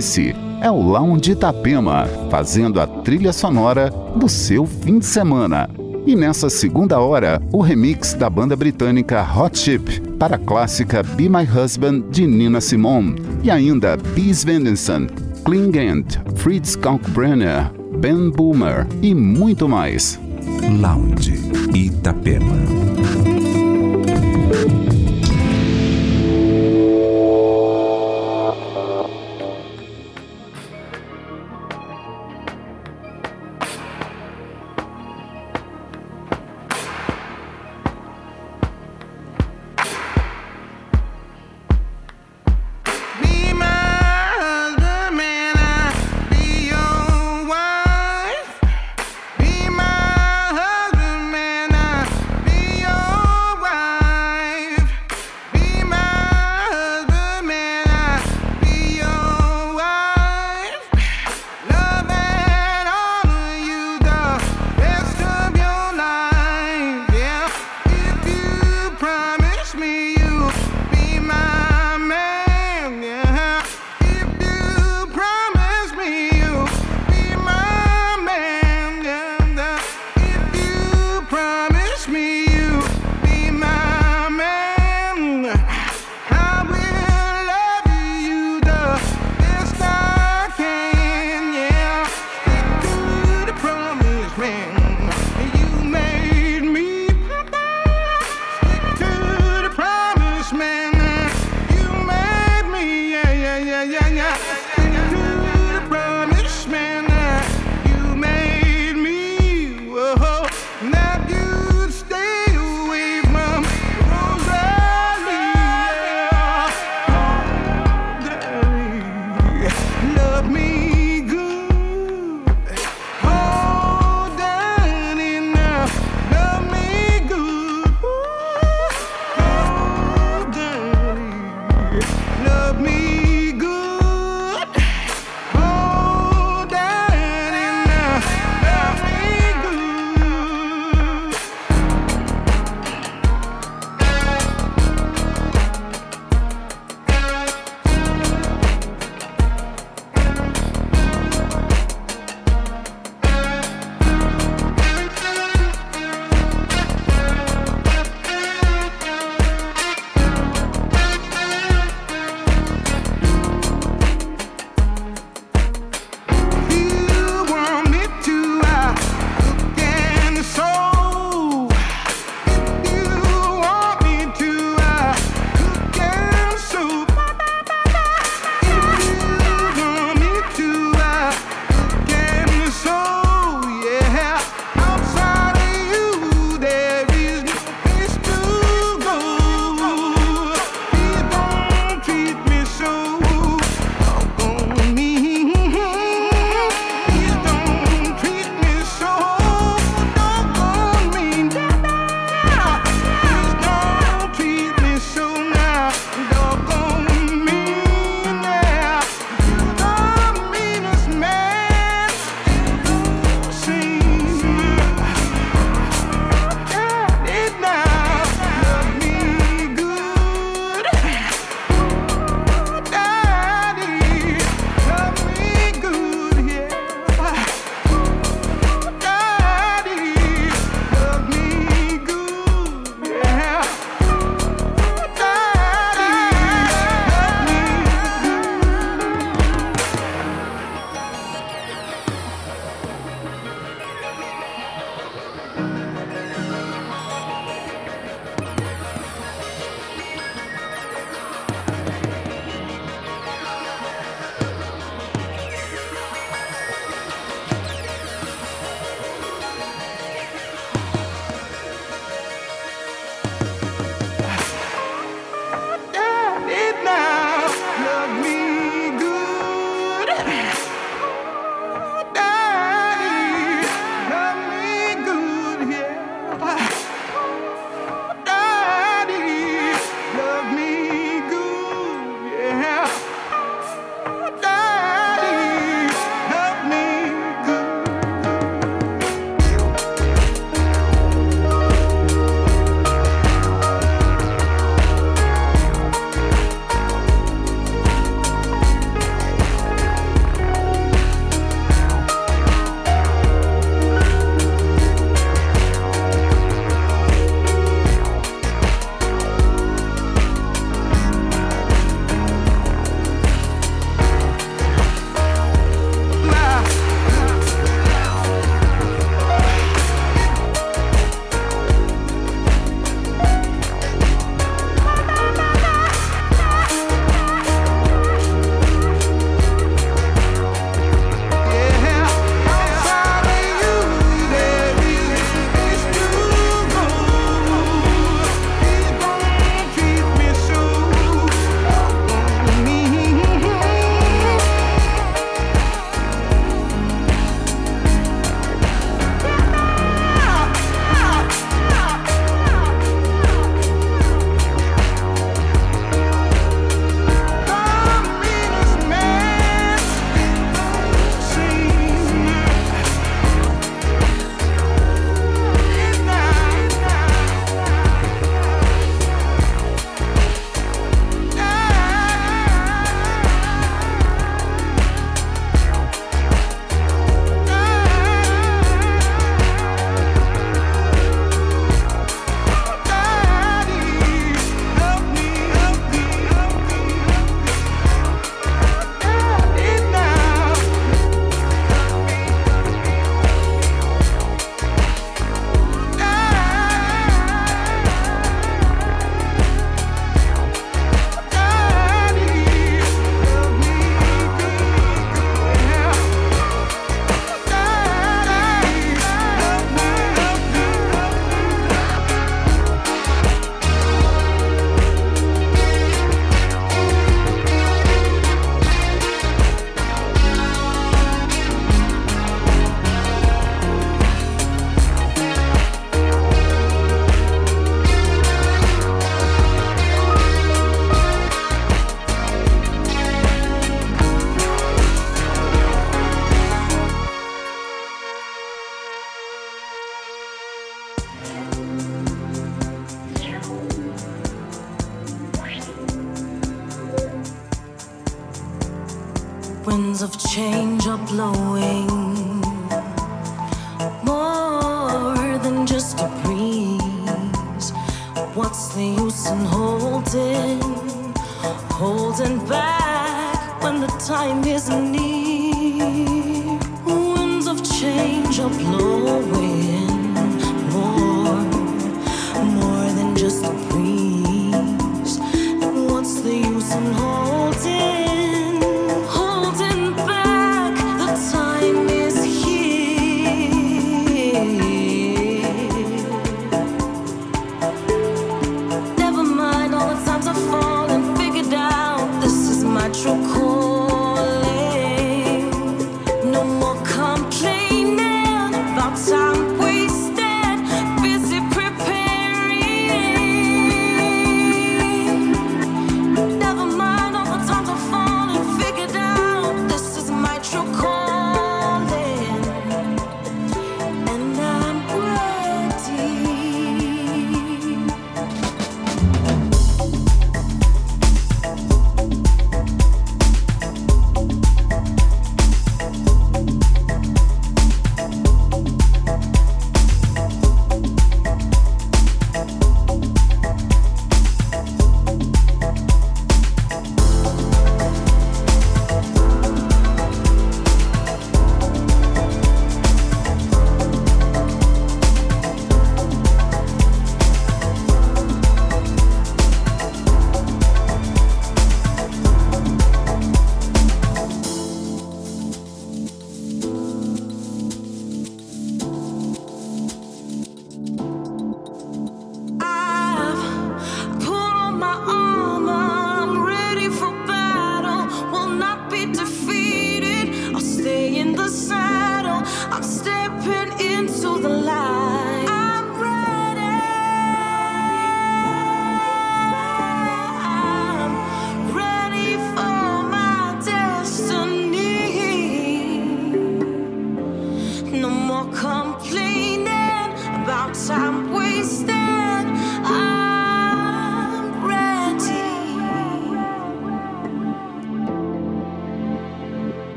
Esse é o Lounge Itapema, fazendo a trilha sonora do seu fim de semana. E nessa segunda hora, o remix da banda britânica Hot Chip para a clássica Be My Husband de Nina Simone e ainda Bees Vendenson, Klingent, Fritz Kalkbrenner, Ben Boomer e muito mais. Lounge Itapema.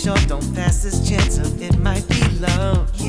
sure don't pass this chance of It might be love.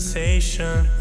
Sensation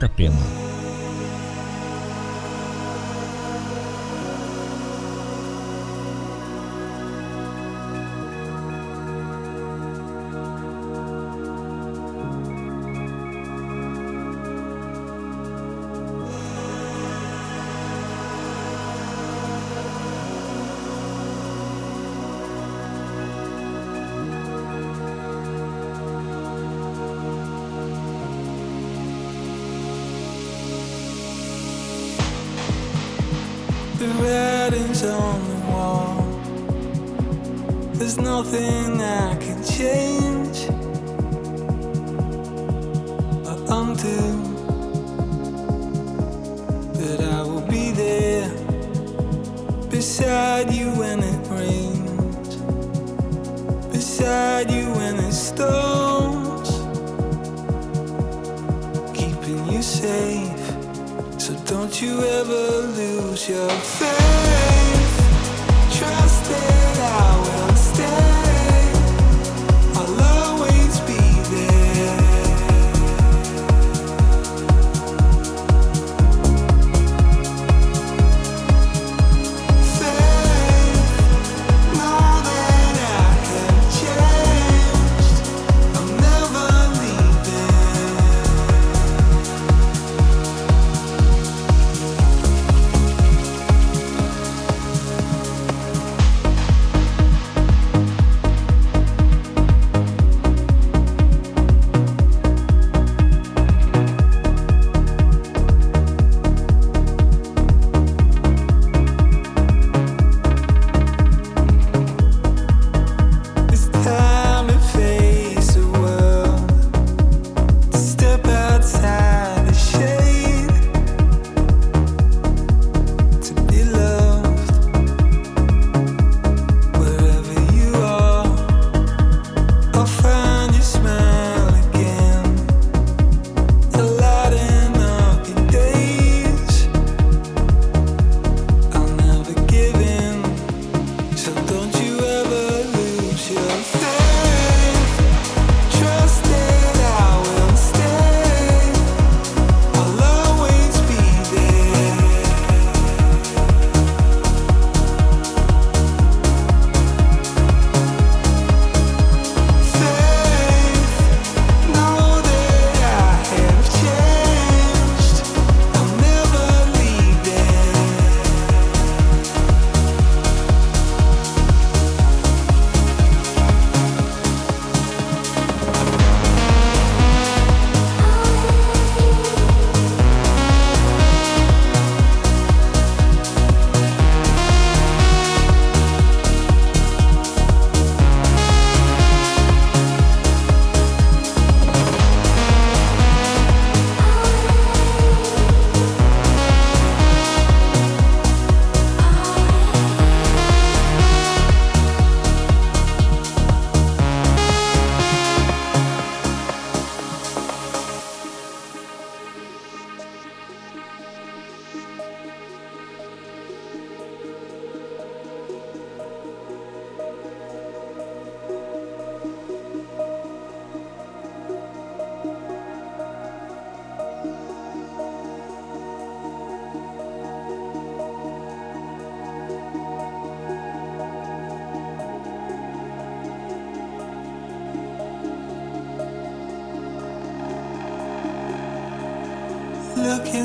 Itapema.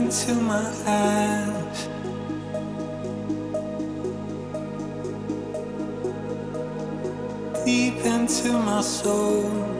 Into my eyes. Deep into my soul.